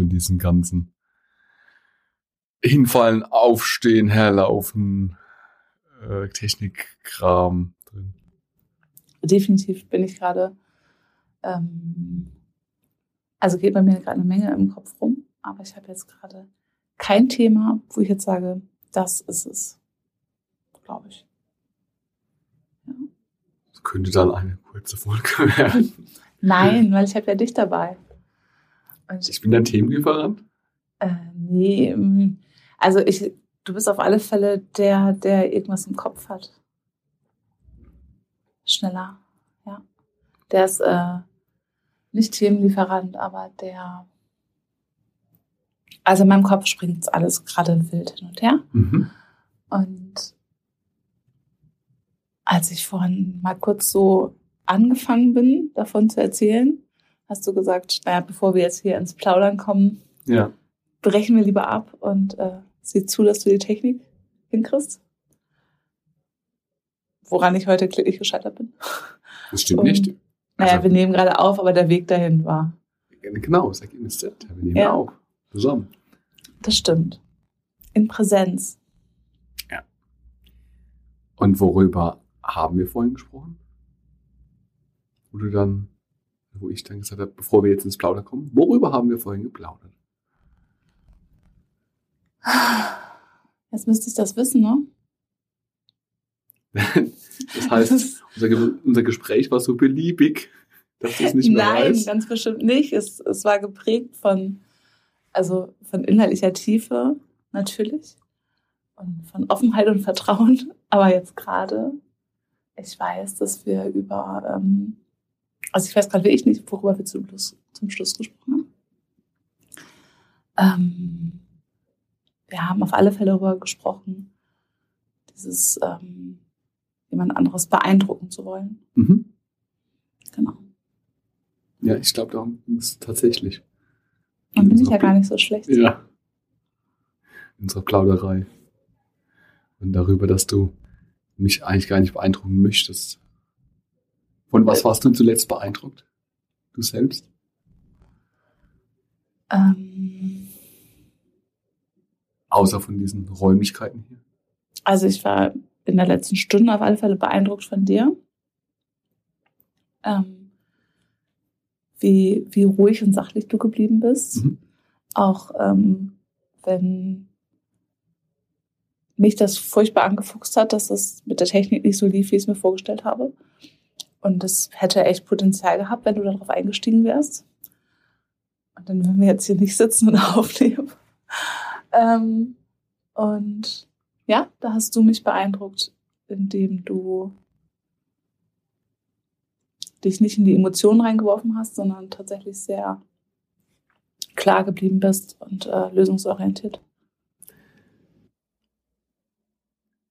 so in diesen ganzen Hinfallen, Aufstehen, Herlaufen, äh, Technikkram drin. Definitiv bin ich gerade, ähm, also geht bei mir gerade eine Menge im Kopf rum, aber ich habe jetzt gerade kein Thema, wo ich jetzt sage, das ist es, glaube ich. Ja. Das könnte dann eine kurze Folge werden. Nein, weil ich habe ja dich dabei. Und ich bin dein Themenlieferant? Äh, nee, mm, also ich, du bist auf alle Fälle der, der irgendwas im Kopf hat. Schneller, ja. Der ist äh, nicht Themenlieferant, aber der. Also in meinem Kopf springt alles gerade wild hin und her. Mhm. Und als ich vorhin mal kurz so angefangen bin, davon zu erzählen, hast du gesagt, naja, bevor wir jetzt hier ins Plaudern kommen, ja. brechen wir lieber ab und äh, sieh zu, dass du die Technik hinkriegst. Woran ich heute kläglich gescheitert bin. Das stimmt und, nicht. Naja, also, wir nehmen gerade auf, aber der Weg dahin war. Genau, das Ergebnis ist Wir nehmen ja. auf. Zusammen. Das stimmt. In Präsenz. Ja. Und worüber haben wir vorhin gesprochen? Wo du dann, wo ich dann gesagt habe, bevor wir jetzt ins Plaudern kommen, worüber haben wir vorhin geplaudert? Jetzt müsste ich das wissen, ne? das heißt, unser, unser, Gespräch war so beliebig, dass du es nicht mehr Nein, weiß. ganz bestimmt nicht. Es, es war geprägt von, also von inhaltlicher Tiefe natürlich und von Offenheit und Vertrauen. Aber jetzt gerade, ich weiß, dass wir über, ähm, also ich weiß gerade wirklich nicht, worüber wir zum Schluss, zum Schluss gesprochen haben. Ähm, wir haben auf alle Fälle darüber gesprochen, dieses ähm, jemand anderes beeindrucken zu wollen. Mhm. Genau. Ja, ich glaube, darum ging es tatsächlich. Dann bin ich ja gar nicht so schlecht. Ja. In unserer Plauderei. Und darüber, dass du mich eigentlich gar nicht beeindrucken möchtest. Von was warst du zuletzt beeindruckt? Du selbst? Ähm, Außer von diesen Räumlichkeiten hier? Also ich war in der letzten Stunde auf alle Fälle beeindruckt von dir. Ähm, wie, wie ruhig und sachlich du geblieben bist. Mhm. Auch ähm, wenn mich das furchtbar angefuchst hat, dass es mit der Technik nicht so lief, wie ich es mir vorgestellt habe. Und das hätte echt Potenzial gehabt, wenn du darauf eingestiegen wärst. Und dann würden wir jetzt hier nicht sitzen und aufnehmen. Ähm, und ja, da hast du mich beeindruckt, indem du dich nicht in die Emotionen reingeworfen hast, sondern tatsächlich sehr klar geblieben bist und äh, lösungsorientiert.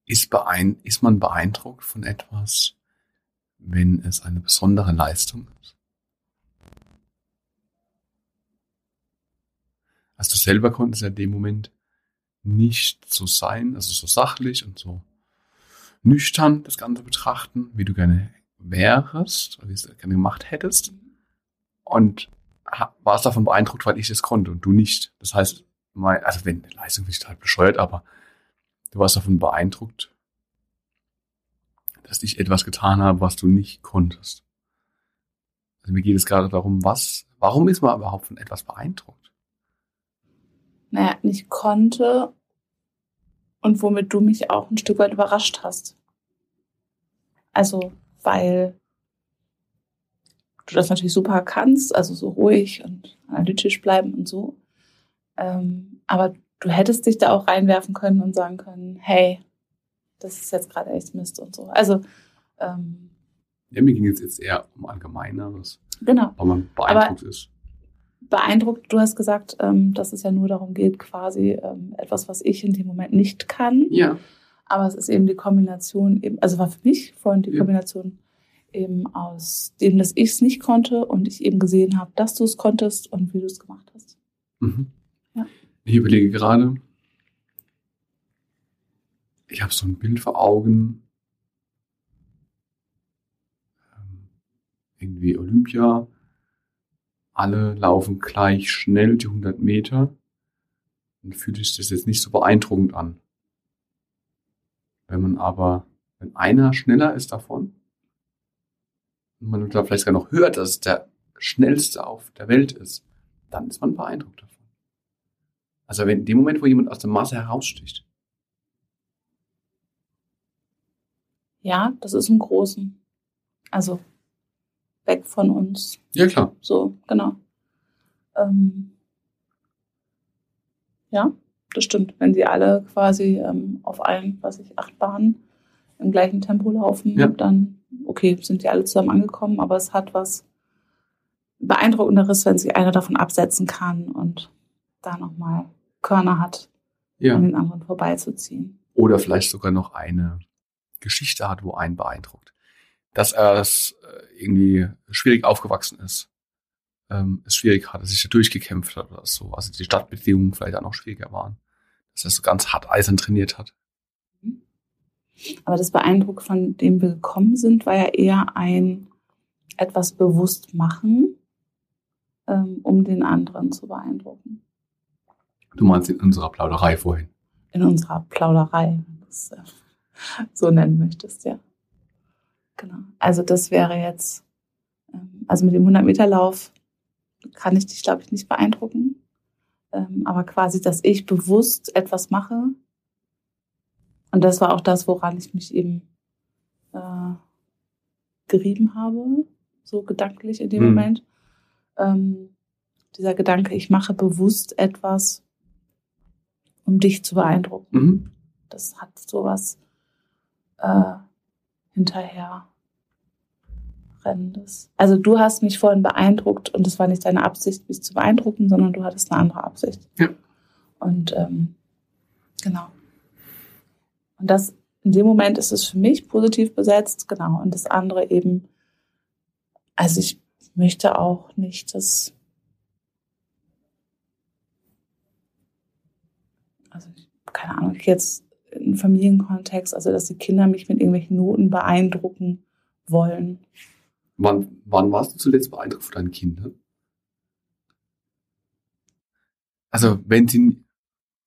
Ist, beein ist man beeindruckt von etwas, wenn es eine besondere Leistung ist? Also du selber konntest ja in dem Moment nicht so sein, also so sachlich und so nüchtern das Ganze betrachten, wie du gerne wärst wie du es gerne gemacht hättest. Und warst davon beeindruckt, weil ich es konnte und du nicht. Das heißt, mein, also wenn Leistung ist halt bescheuert, aber du warst davon beeindruckt, dass ich etwas getan habe, was du nicht konntest. Also mir geht es gerade darum, was, warum ist man überhaupt von etwas beeindruckt? naja, nicht konnte und womit du mich auch ein Stück weit überrascht hast. Also, weil du das natürlich super kannst, also so ruhig und analytisch bleiben und so. Ähm, aber du hättest dich da auch reinwerfen können und sagen können, hey, das ist jetzt gerade echt Mist und so. Also, ähm, ja, mir ging es jetzt eher um Allgemeineres. Genau. Weil man beeindruckt aber, ist beeindruckt. Du hast gesagt, ähm, dass es ja nur darum geht, quasi ähm, etwas, was ich in dem Moment nicht kann. Ja. Aber es ist eben die Kombination, eben, also war für mich vorhin die ja. Kombination eben aus dem, dass ich es nicht konnte und ich eben gesehen habe, dass du es konntest und wie du es gemacht hast. Mhm. Ja. Ich überlege gerade, ich habe so ein Bild vor Augen, ähm, irgendwie Olympia, alle laufen gleich schnell die 100 Meter, dann fühlt sich das jetzt nicht so beeindruckend an. Wenn man aber, wenn einer schneller ist davon, und man da vielleicht sogar noch hört, dass es der schnellste auf der Welt ist, dann ist man beeindruckt davon. Also wenn in dem Moment, wo jemand aus der Masse heraussticht. Ja, das ist im Großen. Also weg von uns. Ja, klar. So, genau. Ähm, ja, das stimmt. Wenn sie alle quasi ähm, auf allen, was ich, acht Bahnen im gleichen Tempo laufen, Ja. dann, okay, sind die alle zusammen angekommen, aber es hat was Beeindruckenderes, wenn sich einer davon absetzen kann und da nochmal Körner hat, Ja. an den anderen vorbeizuziehen. Oder vielleicht sogar noch eine Geschichte hat, wo einen beeindruckt. Dass er es äh, irgendwie schwierig aufgewachsen ist. Ähm, es schwierig hat, dass sich da durchgekämpft hat oder so. Also die Stadtbedingungen vielleicht auch noch schwieriger waren. Dass er so ganz hart eisern trainiert hat. Aber das Beeindruck, von dem wir gekommen sind, war ja eher ein etwas bewusst machen, ähm, um den anderen zu beeindrucken. Du meinst in unserer Plauderei vorhin. In unserer Plauderei, es äh, so nennen möchtest, ja. Genau. Also das wäre jetzt, ähm, also mit dem 100-Meter-Lauf kann ich dich, glaube ich, nicht beeindrucken. Ähm, aber quasi, dass ich bewusst etwas mache. Und das war auch das, woran ich mich eben äh, gerieben habe, so gedanklich in dem Mhm. Moment. Ähm, dieser Gedanke, ich mache bewusst etwas, um dich zu beeindrucken. Mhm. Das hat sowas äh, hinterher Rennendes. Also du hast mich vorhin beeindruckt und es war nicht deine Absicht, mich zu beeindrucken, sondern du hattest eine andere Absicht. Ja. Und ähm, genau. Und das in dem Moment ist es für mich positiv besetzt, genau. Und das andere eben, also ich möchte auch nicht, dass also ich, keine Ahnung, ich jetzt in Familienkontext, also dass die Kinder mich mit irgendwelchen Noten beeindrucken wollen. Wann, wann warst du zuletzt beeindruckt von deinen Kindern? Also, wenn sie,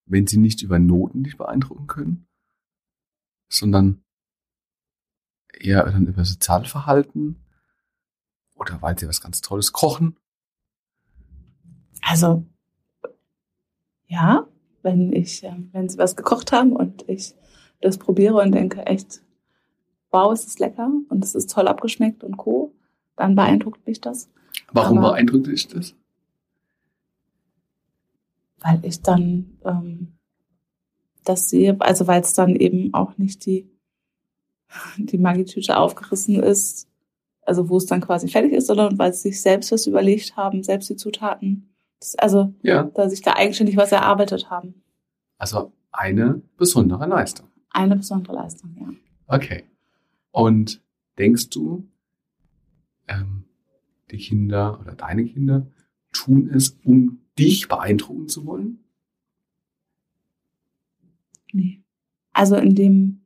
wenn sie nicht über Noten dich beeindrucken können, sondern eher dann über Sozialverhalten oder weil sie was ganz Tolles kochen. Also ja, wenn ich, wenn sie was gekocht haben und ich das probiere und denke echt, wow, es ist lecker und es ist toll abgeschmeckt und co., dann beeindruckt mich das, Warum Aber- beeindruckt dich das? weil ich dann ähm, das sehe, also weil es dann eben auch nicht die, die Magietüte aufgerissen ist, also wo es dann quasi fertig ist, sondern weil sie sich selbst was überlegt haben, selbst die Zutaten, also Ja, da sich da eigenständig was erarbeitet haben. also eine besondere Leistung. Eine besondere Leistung, ja. Okay. Und denkst du, ähm, die Kinder oder deine Kinder tun es, um dich beeindrucken zu wollen? Nee. Also in dem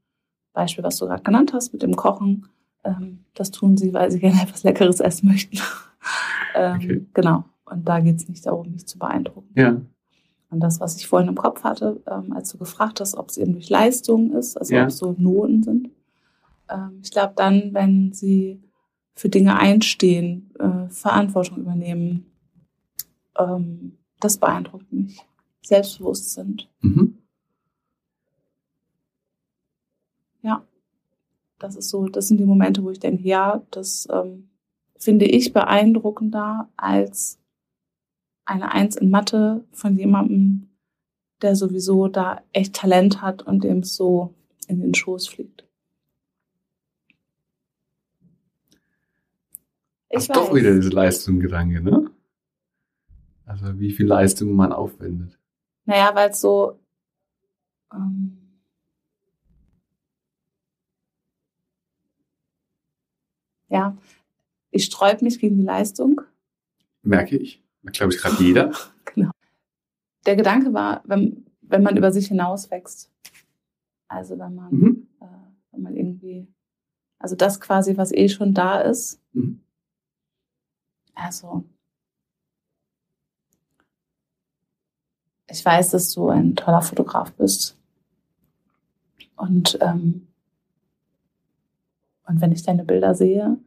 Beispiel, was du gerade genannt hast, mit dem Kochen, ähm, das tun sie, weil sie gerne etwas Leckeres essen möchten. ähm, Okay. Genau. Und da geht es nicht darum, mich zu beeindrucken. Ja. Und das, was ich vorhin im Kopf hatte, ähm, als du gefragt hast, ob es eben durch Leistung ist, also Ja. ob es so Noten sind. Ähm, ich glaube dann, wenn sie für Dinge einstehen, äh, Verantwortung übernehmen, ähm, das beeindruckt mich. Selbstbewusst sind. Mhm. Das ist so, das sind die Momente, wo ich denke, ja, das ähm, finde ich beeindruckender als eine Eins in Mathe von jemandem, der sowieso da echt Talent hat und dem es so in den Schoß fliegt. Hast doch wieder diese Leistungsgedanke, ne? Also wie viel Leistung man aufwendet. Naja, weil es so. Ähm, ja, ich sträub mich gegen die Leistung. Merke ich. Glaube ich gerade jeder. Genau. Der Gedanke war, wenn, wenn man über sich hinaus wächst. Also wenn man, Mhm. äh, wenn man irgendwie, also das quasi, was eh schon da ist. Mhm. Also ich weiß, dass du ein toller Fotograf bist. Und, ähm, und wenn ich deine Bilder sehe,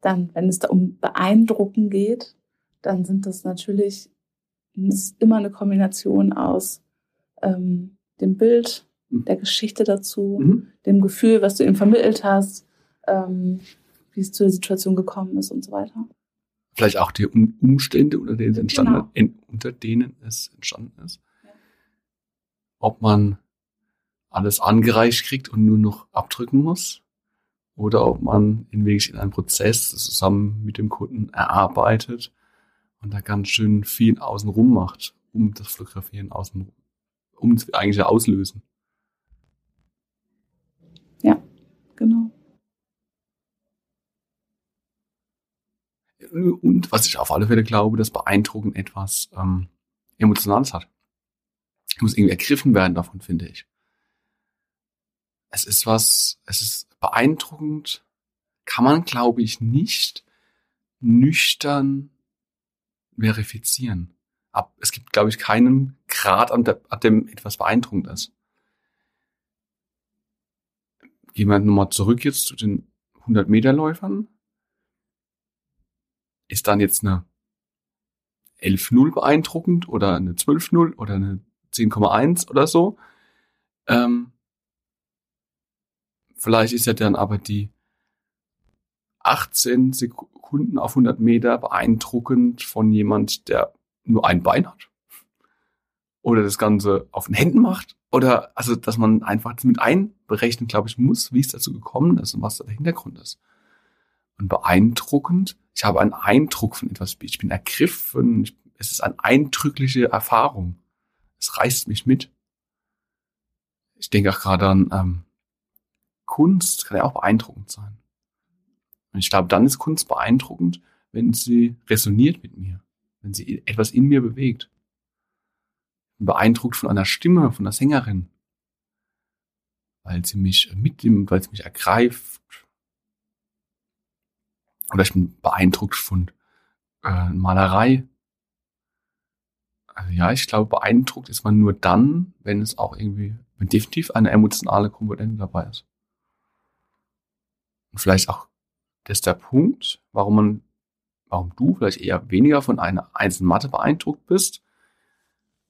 dann, wenn es da um Beeindrucken geht, dann sind das natürlich ist immer eine Kombination aus ähm, dem Bild, Mhm. der Geschichte dazu, Mhm. dem Gefühl, was du ihm vermittelt hast, ähm, wie es zu der Situation gekommen ist und so weiter. Vielleicht auch die Um- Umstände, unter denen es entstanden, Genau. unter denen es entstanden ist. Ja. Ob man alles angereicht kriegt und nur noch abdrücken muss. Oder ob man in wirklich in einem Prozess zusammen mit dem Kunden erarbeitet und da ganz schön viel außenrum macht, um das Fotografieren außen, um es eigentlich ja auslösen. Genau. Und was ich auf alle Fälle glaube, dass Beeindrucken etwas ähm, Emotionales hat. Ich muss irgendwie ergriffen werden davon, finde ich. Es ist was, es ist beeindruckend, kann man, glaube ich, nicht nüchtern verifizieren. Ab, es gibt, glaube ich, keinen Grad, an, der, an dem etwas beeindruckend ist. Gehen wir nochmal zurück jetzt zu den 100-Meter-Läufern. Ist dann jetzt eine 11-0 beeindruckend oder eine 12-0 oder eine 10,1 oder so? Ähm, vielleicht ist ja dann aber die 18 Sekunden auf 100 Meter beeindruckend von jemand, der nur ein Bein hat. Oder das Ganze auf den Händen macht. Oder, also, dass man einfach mit einberechnen, glaube ich, muss, wie es dazu gekommen ist und was da der Hintergrund ist. Und beeindruckend, ich habe einen Eindruck von etwas, ich bin ergriffen, ich, es ist eine eindrückliche Erfahrung. Es reißt mich mit. Ich denke auch gerade an ähm, Kunst, kann ja auch beeindruckend sein. Und ich glaube, dann ist Kunst beeindruckend, wenn sie resoniert mit mir, wenn sie etwas in mir bewegt. Beeindruckt von einer Stimme, von einer Sängerin, weil sie mich mitnimmt, weil sie mich ergreift. Oder ich bin beeindruckt von äh, Malerei. Also ja, ich glaube, beeindruckt ist man nur dann, wenn es auch irgendwie, wenn definitiv eine emotionale Komponente dabei ist. Und vielleicht auch das ist der Punkt, warum man, warum du vielleicht eher weniger von einer einzelnen Matte beeindruckt bist.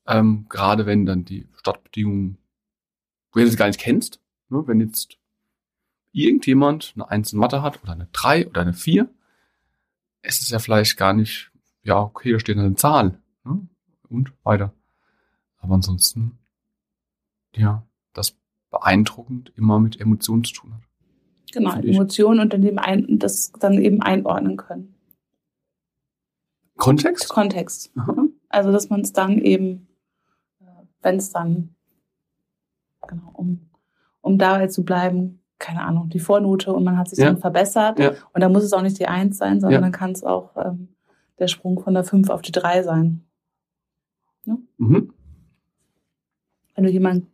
Ähm, gerade wenn dann die Startbedingungen, du jetzt gar nicht kennst, ne, wenn jetzt irgendjemand eine einzelne Matte hat oder eine 3 oder eine 4, ist es ja vielleicht gar nicht, ja, okay, da steht eine Zahl, ne, und weiter. Aber ansonsten, ja, das beeindruckend immer mit Emotionen zu tun hat. Genau. Emotionen und in dem ein, das dann eben einordnen können. Kontext? Kontext. Aha. ne? Also, dass man es dann eben, wenn es dann, genau, um, um dabei zu bleiben, keine Ahnung, die Vornote und man hat sich Ja. dann verbessert. Ja. Und dann muss es auch nicht die Eins sein, sondern Ja. dann kann es auch ähm, der Sprung von der Fünf auf die Drei sein. Mhm. Wenn du jemand,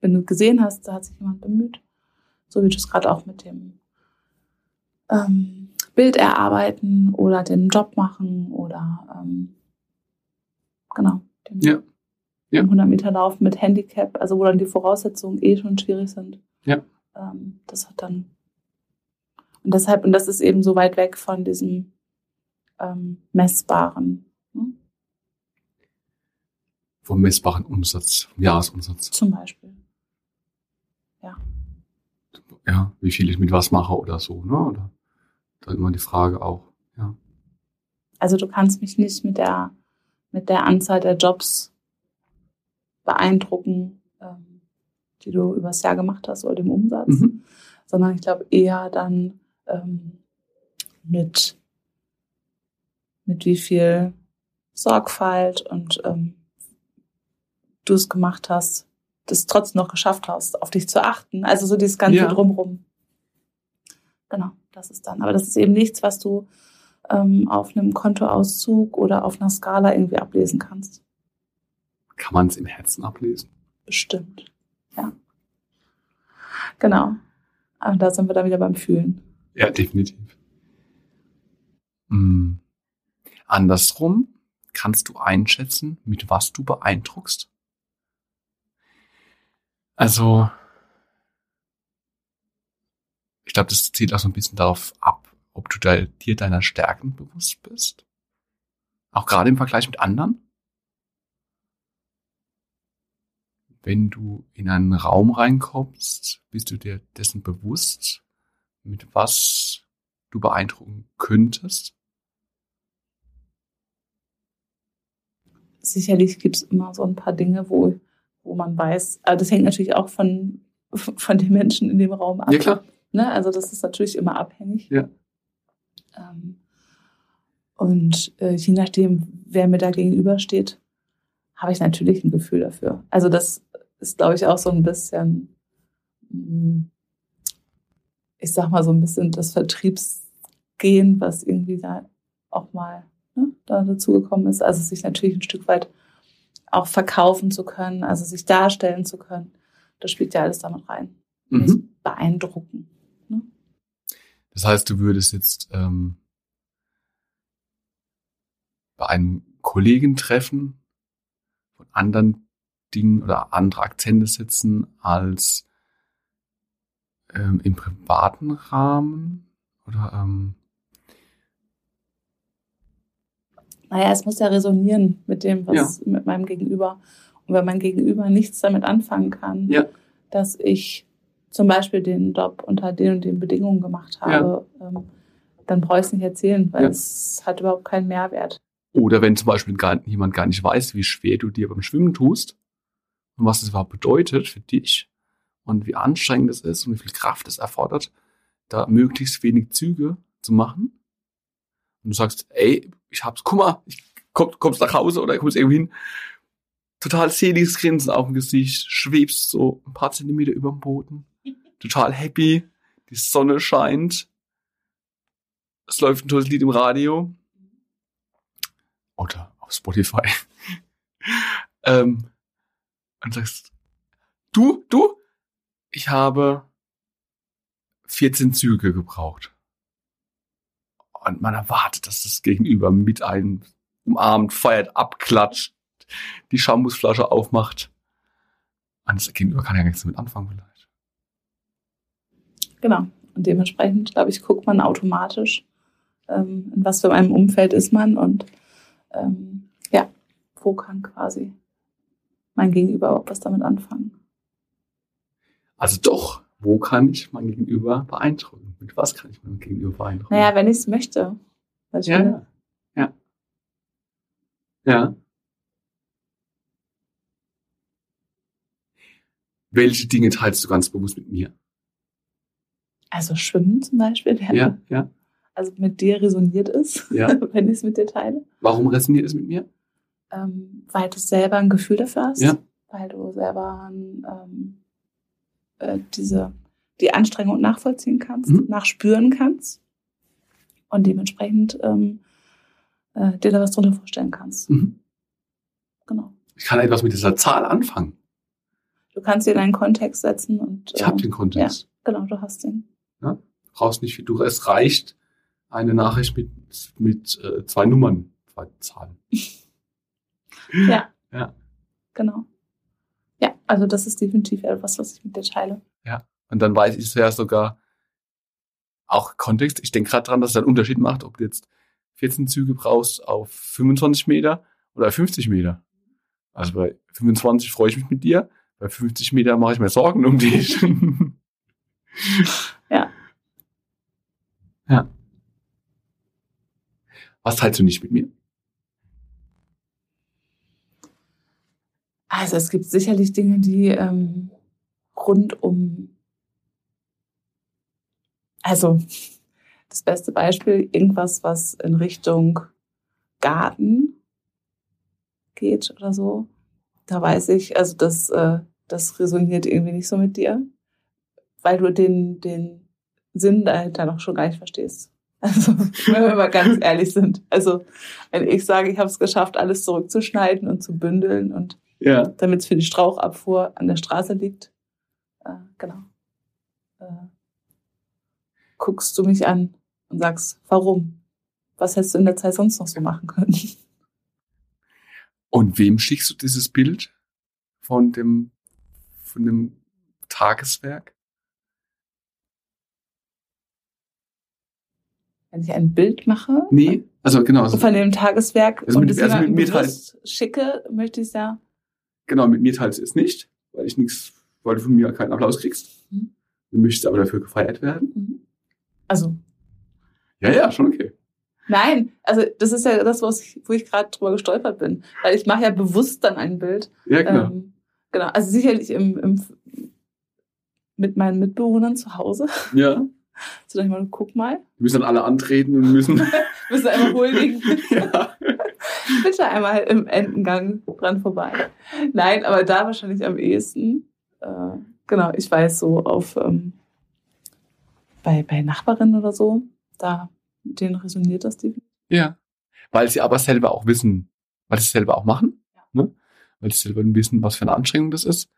wenn du gesehen hast, da hat sich jemand bemüht. So wie du es gerade auch mit dem ähm, Bild erarbeiten oder dem Job machen oder ähm, genau, dem, Ja. Ja. dem 100 Meter Lauf mit Handicap, also wo dann die Voraussetzungen eh schon schwierig sind. Ja. Ähm, das hat dann und deshalb, und das ist eben so weit weg von diesem ähm, messbaren, ne? Vom messbaren Umsatz, vom Jahresumsatz. zum Beispiel. Ja, wie viel ich mit was mache oder so, ne? Oder dann immer die Frage auch, ja. Also du kannst mich nicht mit der, mit der Anzahl der Jobs beeindrucken, ähm, die du übers Jahr gemacht hast oder dem Umsatz, Mhm. sondern ich glaube eher dann ähm, mit, mit wie viel Sorgfalt und ähm, du es gemacht hast, das trotzdem noch geschafft hast, auf dich zu achten. Also so dieses ganze Ja. drumrum. Genau, das ist dann. Aber das ist eben nichts, was du ähm, auf einem Kontoauszug oder auf einer Skala irgendwie ablesen kannst. Kann man es im Herzen ablesen? Bestimmt. Ja. Genau. Und da sind wir dann wieder beim Fühlen. Ja, definitiv. Hm. Andersrum kannst du einschätzen, mit was du beeindruckst? Also, ich glaube, das zielt auch so ein bisschen darauf ab, ob du dir deiner Stärken bewusst bist. Auch gerade im Vergleich mit anderen. Wenn du in einen Raum reinkommst, bist du dir dessen bewusst, mit was du beeindrucken könntest. Sicherlich gibt es immer so ein paar Dinge, wo wo man weiß, aber das hängt natürlich auch von, von den Menschen in dem Raum ab. Ja, klar. Ne? Also das ist natürlich immer abhängig. Ja. Ähm, und äh, je nachdem, wer mir da gegenübersteht, habe ich natürlich ein Gefühl dafür. Also das ist, glaube ich, auch so ein bisschen, mm, ich sag mal so ein bisschen das Vertriebsgehen, was irgendwie da auch mal ne, da dazugekommen ist. Also sich natürlich ein Stück weit auch verkaufen zu können, also sich darstellen zu können. Das spielt ja alles damit rein. Mhm. Beeindrucken. Ne? Das heißt, du würdest jetzt ähm, bei einem Kollegen treffen von anderen Dingen oder andere Akzente setzen als ähm, im privaten Rahmen oder ähm, naja, es muss ja resonieren mit dem, was ja. mit meinem Gegenüber. Und wenn mein Gegenüber nichts damit anfangen kann, ja. dass ich zum Beispiel den Job unter den und den Bedingungen gemacht habe, ja. ähm, dann brauche ich es nicht erzählen, weil es hat überhaupt keinen Mehrwert. Oder wenn zum Beispiel gar, jemand gar nicht weiß, wie schwer du dir beim Schwimmen tust und was es überhaupt bedeutet für dich und wie anstrengend es ist und wie viel Kraft es erfordert, da möglichst wenig Züge zu machen. Und du sagst, ey, ich hab's, mal, ich komm, kommst nach Hause oder kommst irgendwo hin. Total seliges Grinsen auf dem Gesicht, schwebst so ein paar Zentimeter über dem Boden. Total happy, die Sonne scheint. Es läuft ein tolles Lied im Radio. Oder auf Spotify. ähm, und sagst, du, du, ich habe 14 Züge gebraucht. Und man erwartet, dass das Gegenüber mit einem umarmt, feiert, abklatscht, die Shampoosflasche aufmacht. Und das Gegenüber kann ja nichts damit anfangen vielleicht. Genau. Und dementsprechend, glaube ich, guckt man automatisch, ähm, in was für einem Umfeld ist man und ähm, ja, wo kann quasi mein Gegenüber überhaupt was damit anfangen. Also doch, wo kann ich mein Gegenüber beeindrucken? Mit was kann ich mein Gegenüber beeindrucken? Naja, wenn ich es möchte. Ja, ja. Ja. Welche Dinge teilst du ganz bewusst mit mir? Also Schwimmen zum Beispiel. Ja, ja. Also mit dir resoniert es, ja. wenn ich es mit dir teile. Warum resoniert es mit mir? Ähm, weil du selber ein Gefühl dafür hast. Ja. Weil du selber ähm, äh, diese die Anstrengung nachvollziehen kannst, mhm. nachspüren kannst und dementsprechend ähm, äh, dir da was drunter vorstellen kannst. Mhm. Genau. Ich kann etwas mit dieser Zahl anfangen. Du kannst sie in einen Kontext setzen und. Ich äh, habe den Kontext. Ja, genau, du hast den. Ja, brauchst nicht viel. Du, es reicht eine Nachricht mit, mit äh, zwei Nummern, zwei Zahlen. ja. Ja. Genau. Also das ist definitiv etwas, was ich mit dir teile. Ja. Und dann weiß ich es ja sogar auch Kontext. Ich denke gerade dran, dass es einen Unterschied macht, ob du jetzt 14 Züge brauchst auf 25 Meter oder 50 Meter. Also bei 25 freue ich mich mit dir, bei 50 Meter mache ich mir Sorgen um dich. ja. Ja. Was teilst du nicht mit mir? Also es gibt sicherlich Dinge, die ähm, rund um also das beste Beispiel, irgendwas, was in Richtung Garten geht oder so. Da weiß ich, also das, äh, das resoniert irgendwie nicht so mit dir, weil du den, den Sinn dahinter noch schon gar nicht verstehst. Also, wenn wir mal ganz ehrlich sind. Also, wenn ich sage, ich habe es geschafft, alles zurückzuschneiden und zu bündeln und ja. damit es für die Strauchabfuhr an der Straße liegt. Äh, genau. Äh, guckst du mich an und sagst, warum? Was hättest du in der Zeit sonst noch so machen können? Und wem schickst du dieses Bild von dem, von dem Tageswerk? Wenn ich ein Bild mache Nee, also genau. Also, von dem Tageswerk Also und mit- es also jemandem schicke, möchte ich es ja. Genau, mit mir teilst du es nicht, weil ich nichts, weil du von mir keinen Applaus kriegst. Mhm. Du möchtest aber dafür gefeiert werden. Mhm. Also, Ja, ja, schon okay. nein, also das ist ja das, ich, wo ich gerade drüber gestolpert bin. Weil ich mache ja bewusst dann ein Bild. Ja, genau. Ähm, genau, also sicherlich im, im, mit meinen Mitbewohnern zu Hause. ja. So, dann mal, guck mal. Wir müssen dann alle antreten und müssen. Müssen einmal huldigen. ja. Bitte einmal im Endengang dran vorbei. Nein, aber da wahrscheinlich am ehesten. Äh, genau, ich weiß so auf ähm, bei, bei Nachbarinnen oder so, da denen resoniert das die. Ja. Weil sie aber selber auch wissen, weil sie es selber auch machen. Ja. Ne? Weil sie selber wissen, was für eine Anstrengung das ist.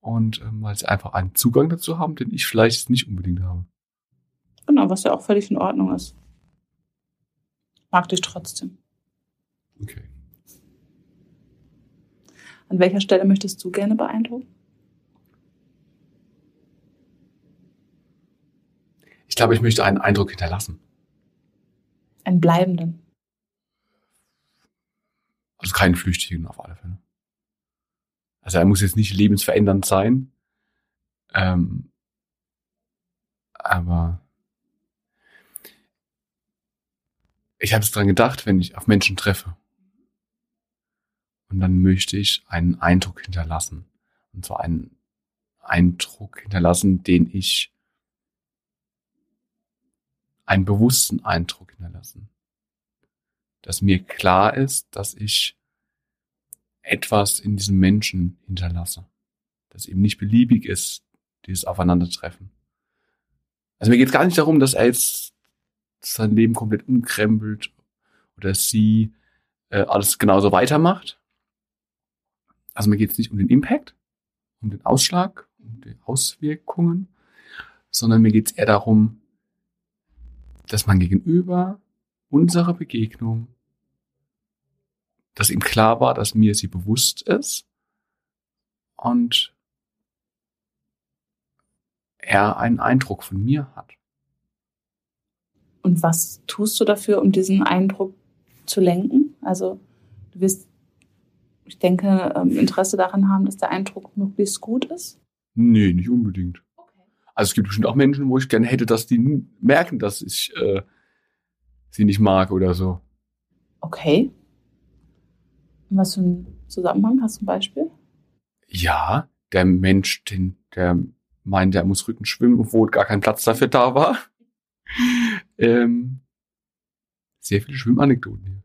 Und ähm, weil sie einfach einen Zugang dazu haben, den ich vielleicht nicht unbedingt habe. Genau, was ja auch völlig in Ordnung ist. Mag dich trotzdem. Okay. An welcher Stelle möchtest du gerne beeindrucken? Ich glaube, ich möchte einen Eindruck hinterlassen. Einen bleibenden. Also keinen Flüchtigen auf alle Fälle. Also er muss jetzt nicht lebensverändernd sein. Ähm, aber ich habe es dran gedacht, wenn ich auf Menschen treffe. Und dann möchte ich einen Eindruck hinterlassen. Und zwar einen Eindruck hinterlassen, den ich einen bewussten Eindruck hinterlassen. Dass mir klar ist, dass ich etwas in diesem Menschen hinterlasse. Dass eben nicht beliebig ist, dieses Aufeinandertreffen. Also mir geht es gar nicht darum, dass er jetzt sein Leben komplett umkrempelt oder sie äh, alles genauso weitermacht. Also mir geht es nicht um den Impact, um den Ausschlag, um die Auswirkungen, sondern mir geht es eher darum, dass man gegenüber unserer Begegnung, dass ihm klar war, dass mir sie bewusst ist und er einen Eindruck von mir hat. Und was tust du dafür, um diesen Eindruck zu lenken? Also du wirst, ich denke, ähm, Interesse daran haben, dass der Eindruck möglichst gut ist. Nee, nicht unbedingt. Okay. Also es gibt bestimmt auch Menschen, wo ich gerne hätte, dass die merken, dass ich äh, sie nicht mag oder so. Okay. Was für einen Zusammenhang hast du ein Beispiel? Ja, der Mensch, den, der meint, der muss Rücken schwimmen, obwohl gar kein Platz dafür da war. ähm, sehr viele Schwimmanekdoten hier.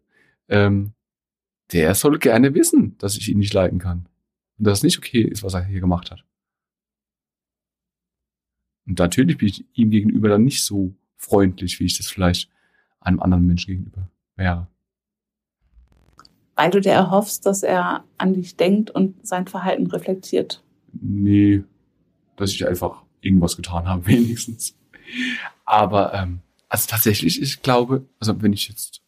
Ähm, der soll gerne wissen, dass ich ihn nicht leiden kann. Und dass es nicht okay ist, was er hier gemacht hat. Und natürlich bin ich ihm gegenüber dann nicht so freundlich, wie ich das vielleicht einem anderen Menschen gegenüber wäre. Weil du dir erhoffst, dass er an dich denkt und sein Verhalten reflektiert. Nee, dass ich einfach irgendwas getan habe, wenigstens. Aber, ähm, also tatsächlich, ich glaube, also wenn ich jetzt,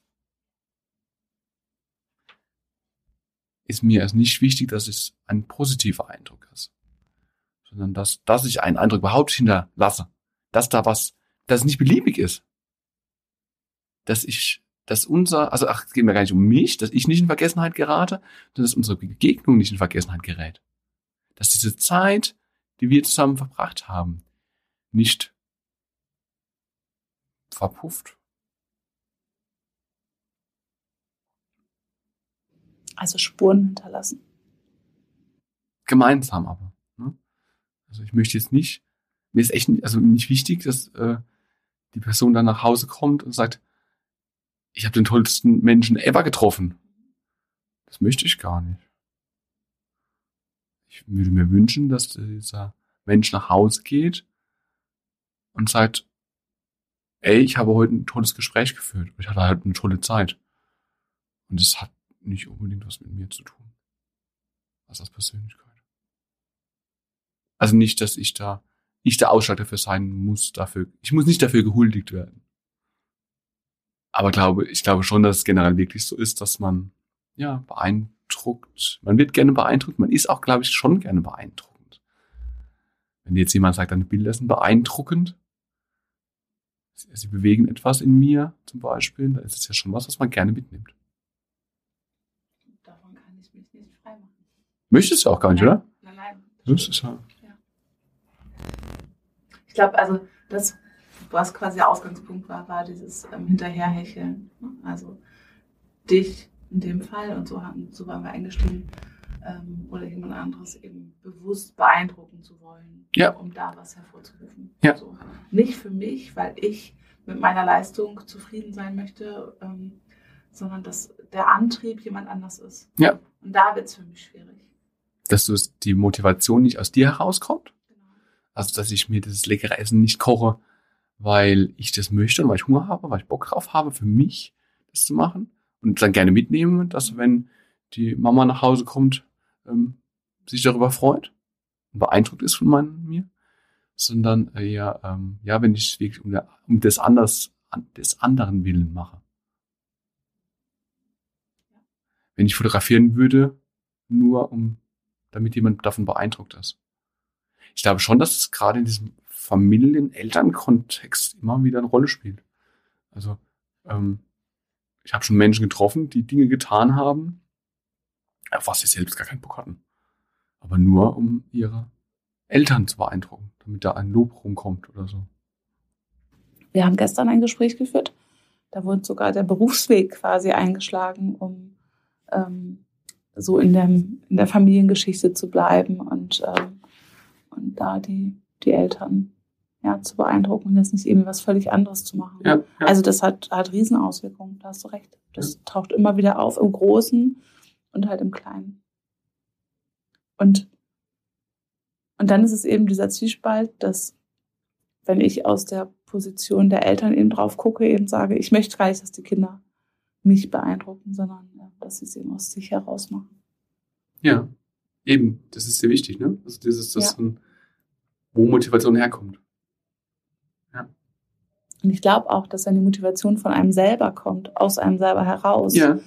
ist mir es nicht wichtig, dass es ein positiver Eindruck ist, sondern dass, dass ich einen Eindruck überhaupt hinterlasse, dass da was, dass es nicht beliebig ist, dass ich, dass unser, also ach, es geht mir gar nicht um mich, dass ich nicht in Vergessenheit gerate, sondern dass unsere Begegnung nicht in Vergessenheit gerät, dass diese Zeit, die wir zusammen verbracht haben, nicht verpufft. Also Spuren hinterlassen. Gemeinsam aber. Ne? Also ich möchte jetzt nicht, mir ist echt nicht, also nicht wichtig, dass äh, die Person dann nach Hause kommt und sagt, ich habe den tollsten Menschen ever getroffen. Das möchte ich gar nicht. Ich würde mir wünschen, dass dieser Mensch nach Hause geht und sagt, ey, ich habe heute ein tolles Gespräch geführt. Ich hatte halt eine tolle Zeit. Und es hat nicht unbedingt was mit mir zu tun. Also als Persönlichkeit. Also nicht, dass ich da, ich der Ausschlag dafür sein muss, dafür, ich muss nicht dafür gehuldigt werden. Aber glaube, ich glaube schon, dass es generell wirklich so ist, dass man, ja, beein, beeindruckt. Man wird gerne beeindruckt. Man ist auch, glaube ich, schon gerne beeindruckend. Wenn jetzt jemand sagt, deine Bilder sind beeindruckend, sie bewegen etwas in mir zum Beispiel, dann ist es ja schon was, was man gerne mitnimmt. Davon kann ich mich nicht freimachen. Möchtest du auch gar nicht, Nein. oder? Nein, nein. Das ist ja. Ich glaube, also das, was quasi der Ausgangspunkt war, war dieses ähm, Hinterherhecheln. ne? Also dich in dem Fall, und so, haben, so waren wir eingestiegen, ähm, oder jemand anderes eben bewusst beeindrucken zu wollen, Ja. um da was hervorzurufen. Ja. So. Nicht für mich, weil ich mit meiner Leistung zufrieden sein möchte, ähm, sondern dass der Antrieb jemand anders ist. Ja. Und da wird es für mich schwierig. Dass du die Motivation nicht aus dir herauskommt. Genau. Also, dass ich mir das leckere Essen nicht koche, weil ich das möchte und weil ich Hunger habe, weil ich Bock drauf habe, für mich das zu machen. Und dann gerne mitnehmen, dass wenn die Mama nach Hause kommt, ähm, sich darüber freut und beeindruckt ist von meinem, mir. Sondern eher, ähm, ja, wenn ich es wirklich um, der, um des, anders, an, des anderen Willen mache. Wenn ich fotografieren würde, nur um, damit jemand davon beeindruckt ist. Ich glaube schon, dass es gerade in diesem Familien-Eltern-Kontext immer wieder eine Rolle spielt. Also, ähm, ich habe schon Menschen getroffen, die Dinge getan haben, auf was sie selbst gar keinen Bock hatten. Aber nur, um ihre Eltern zu beeindrucken, damit da ein Lob rumkommt oder so. Wir haben gestern ein Gespräch geführt. Da wurde sogar der Berufsweg quasi eingeschlagen, um ähm, so in der, in der Familiengeschichte zu bleiben und, ähm, und da die, die Eltern ja, zu beeindrucken und jetzt nicht irgendwie was völlig anderes zu machen. Ja, ja. Also das hat, hat Riesenauswirkungen, da hast du recht. Das taucht immer wieder auf im Großen und halt im Kleinen. Und, und dann ist es eben dieser Zwiespalt, dass wenn ich aus der Position der Eltern eben drauf gucke, eben sage, ich möchte gar nicht, dass die Kinder mich beeindrucken, sondern ja, dass sie es eben aus sich heraus machen. ja, eben, das ist sehr wichtig, ne? Also dieses, das, Ja. wo Motivation herkommt. Und ich glaube auch, dass wenn die Motivation von einem selber kommt, aus einem selber heraus, Ja,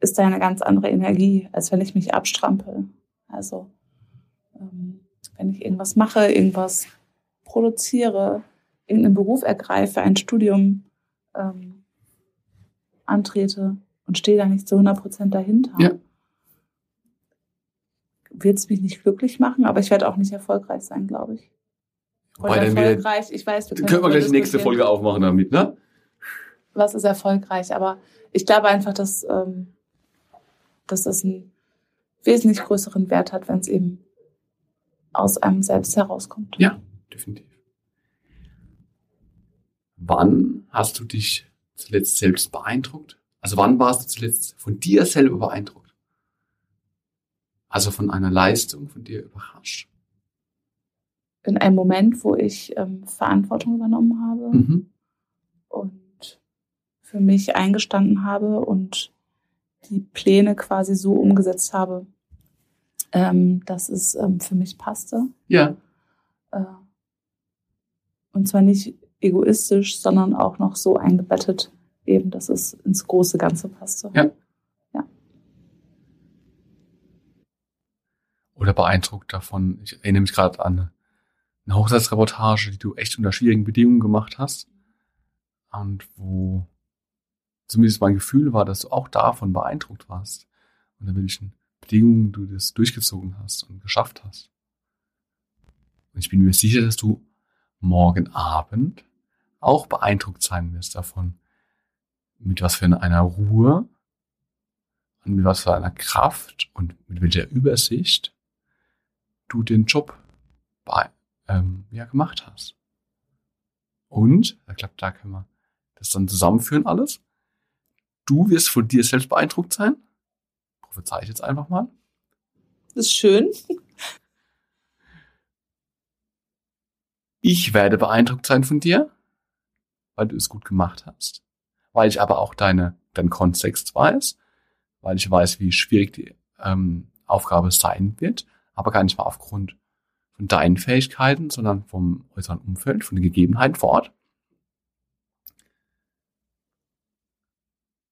ist da eine ganz andere Energie, als wenn ich mich abstrampel. Also ähm, wenn ich irgendwas mache, irgendwas produziere, irgendeinen Beruf ergreife, ein Studium ähm, antrete und stehe da nicht zu 100 Prozent dahinter, Ja. wird es mich nicht glücklich machen, aber ich werde auch nicht erfolgreich sein, glaube ich. Wieder, erfolgreich, ich weiß, wir können wir darüber gleich die nächste Folge aufmachen damit, ne? was ist erfolgreich. Aber ich glaube einfach, dass, ähm, dass das einen wesentlich größeren Wert hat, wenn es eben aus einem selbst herauskommt. Ja, definitiv. Wann hast du dich zuletzt selbst beeindruckt? Also wann warst du zuletzt von dir selber beeindruckt? Also von einer Leistung, von dir überrascht? In einem Moment, wo ich ähm, Verantwortung übernommen habe Mhm. und für mich eingestanden habe und die Pläne quasi so umgesetzt habe, ähm, dass es ähm, für mich passte. Ja, Äh, und zwar nicht egoistisch, sondern auch noch so eingebettet, eben, dass es ins große Ganze passte. Ja. oder beeindruckt davon. Ich erinnere mich gerade an eine Hochzeitsreportage, die du echt unter schwierigen Bedingungen gemacht hast. Und wo zumindest mein Gefühl war, dass du auch davon beeindruckt warst. Unter welchen Bedingungen du das durchgezogen hast und geschafft hast. Und ich bin mir sicher, dass du morgen Abend auch beeindruckt sein wirst davon, mit was für einer Ruhe und mit was für einer Kraft und mit welcher Übersicht du den Job bei, ähm, ja, gemacht hast. Und, ich glaube, da können wir das dann zusammenführen alles. Du wirst von dir selbst beeindruckt sein. Prophezei ich jetzt einfach mal. Das ist schön. Ich werde beeindruckt sein von dir, weil du es gut gemacht hast. Weil ich aber auch deine, deinen Kontext weiß, weil ich weiß, wie schwierig die ähm, Aufgabe sein wird, aber gar nicht mal aufgrund von deinen Fähigkeiten, sondern vom äußeren Umfeld, von den Gegebenheiten vor Ort.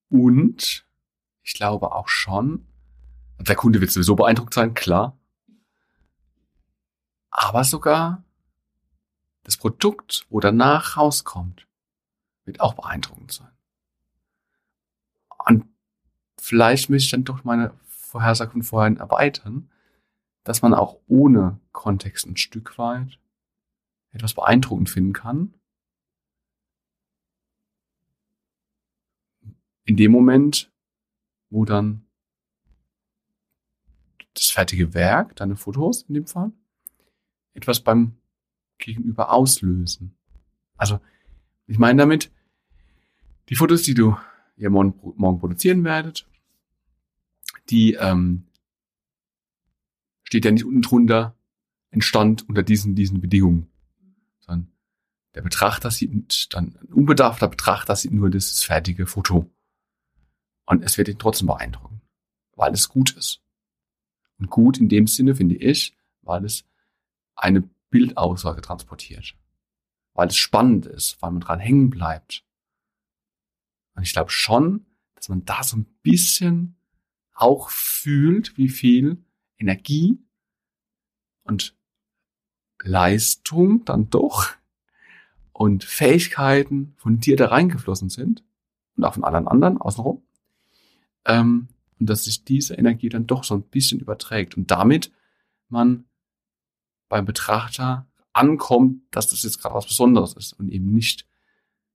Und ich glaube auch schon, der Kunde wird sowieso beeindruckt sein, klar. Aber sogar das Produkt, wo danach rauskommt, wird auch beeindruckend sein. Und vielleicht möchte ich dann doch meine Vorhersage von vorhin erweitern, dass man auch ohne Kontext ein Stück weit etwas beeindruckend finden kann. In dem Moment, wo dann das fertige Werk, deine Fotos in dem Fall, etwas beim Gegenüber auslösen. Also, ich meine damit, die Fotos, die du morgen, morgen produzieren werdet, die ähm, steht ja nicht unten drunter, entstand unter diesen, diesen Bedingungen. Sondern der Betrachter sieht dann, ein unbedarfter Betrachter sieht nur das fertige Foto. Und es wird ihn trotzdem beeindrucken, weil es gut ist. Und gut in dem Sinne finde ich, weil es eine Bildaussage transportiert. Weil es spannend ist, weil man dran hängen bleibt. Und ich glaube schon, dass man da so ein bisschen auch fühlt, wie viel Energie und Leistung dann doch und Fähigkeiten von dir da reingeflossen sind und auch von allen anderen außenrum. Ähm, und dass sich diese Energie dann doch so ein bisschen überträgt und damit man beim Betrachter ankommt, dass das jetzt gerade was Besonderes ist und eben nicht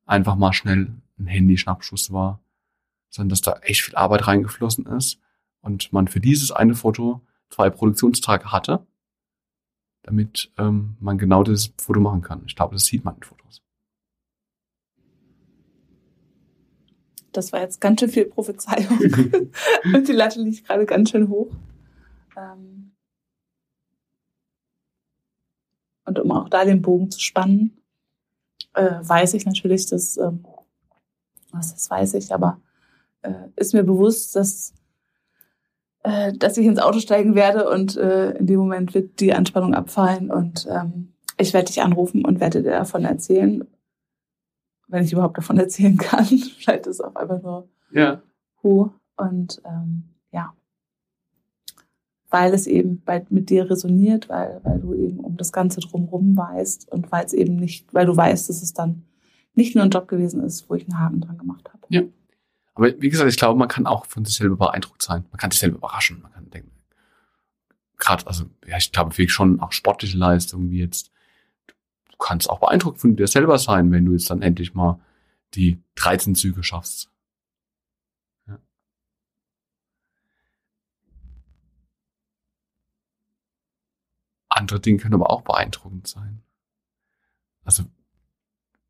einfach mal schnell ein Handyschnappschuss war, sondern dass da echt viel Arbeit reingeflossen ist und man für dieses eine Foto zwei Produktionstage hatte, damit ähm, man genau das Foto machen kann. Ich glaube, das sieht man in Fotos. Das war jetzt ganz schön viel Prophezeiung. und die Latte liegt gerade ganz schön hoch. Ähm und um auch da den Bogen zu spannen, äh, weiß ich natürlich, dass, ähm, was das weiß ich, aber äh, ist mir bewusst, dass äh, dass ich ins Auto steigen werde und äh, in dem Moment wird die Anspannung abfallen und ähm, ich werde dich anrufen und werde dir davon erzählen, wenn ich überhaupt davon erzählen kann. Vielleicht ist es auch einfach nur ja. Hu. Und ähm, ja, weil es eben bei, mit dir resoniert, weil, weil du eben um das Ganze drumherum weißt und weil es eben nicht, weil du weißt, dass es dann nicht nur ein Job gewesen ist, wo ich einen Haken dran gemacht habe. Ja. Aber wie gesagt, ich glaube, man kann auch von sich selber beeindruckt sein. Man kann sich selber überraschen. Man kann denken, gerade, also ja, ich glaube wirklich schon auch sportliche Leistungen wie jetzt, du kannst auch beeindruckt von dir selber sein, wenn du jetzt dann endlich mal die 13 Züge schaffst. Andere Dinge können aber auch beeindruckend sein. Also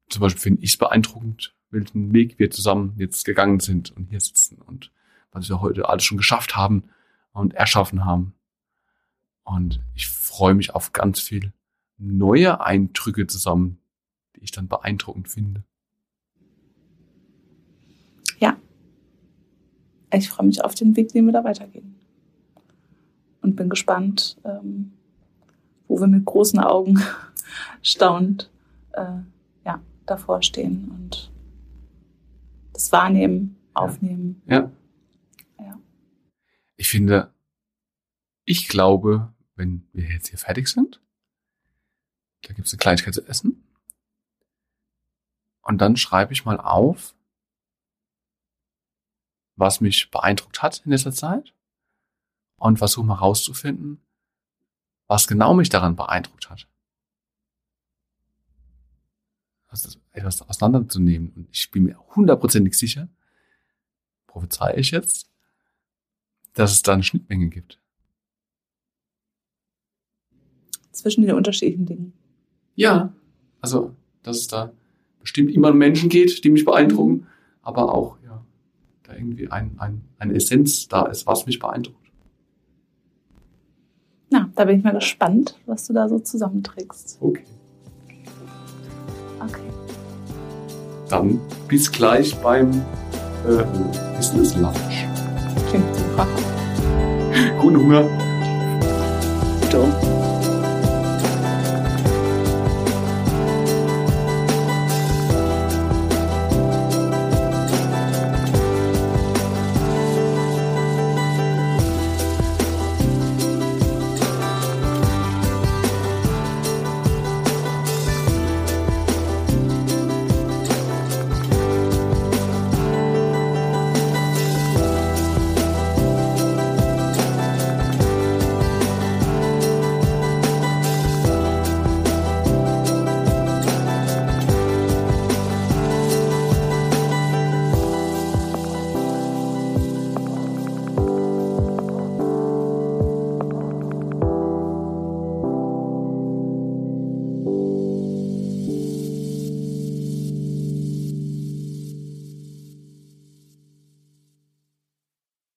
zum Beispiel finde ich es beeindruckend, welchen Weg wir zusammen jetzt gegangen sind und hier sitzen und was wir heute alles schon geschafft haben und erschaffen haben. Und ich freue mich auf ganz viel neue Eindrücke zusammen, die ich dann beeindruckend finde. Ja. Ich freue mich auf den Weg, den wir da weitergehen. Und bin gespannt, ähm, wo wir mit großen Augen staunend äh, davor stehen und das Wahrnehmen, Aufnehmen. Ja. ja. Ich finde, ich glaube, wenn wir jetzt hier fertig sind, da gibt es eine Kleinigkeit zu essen. Und dann schreibe ich mal auf, was mich beeindruckt hat in dieser Zeit und versuche mal rauszufinden, was genau mich daran beeindruckt hat also etwas auseinanderzunehmen. Und ich bin mir hundertprozentig sicher, prophezei ich jetzt, dass es da eine Schnittmenge gibt. Zwischen den unterschiedlichen Dingen. Ja, also, dass es da bestimmt immer um Menschen geht, die mich beeindrucken, aber auch, ja, da irgendwie ein, ein, eine Essenz da ist, was mich beeindruckt. Na, da bin ich mal gespannt, was du da so zusammenträgst. Okay. Dann bis gleich beim äh, Business Lunch. Klingt super. Guten Hunger. Du.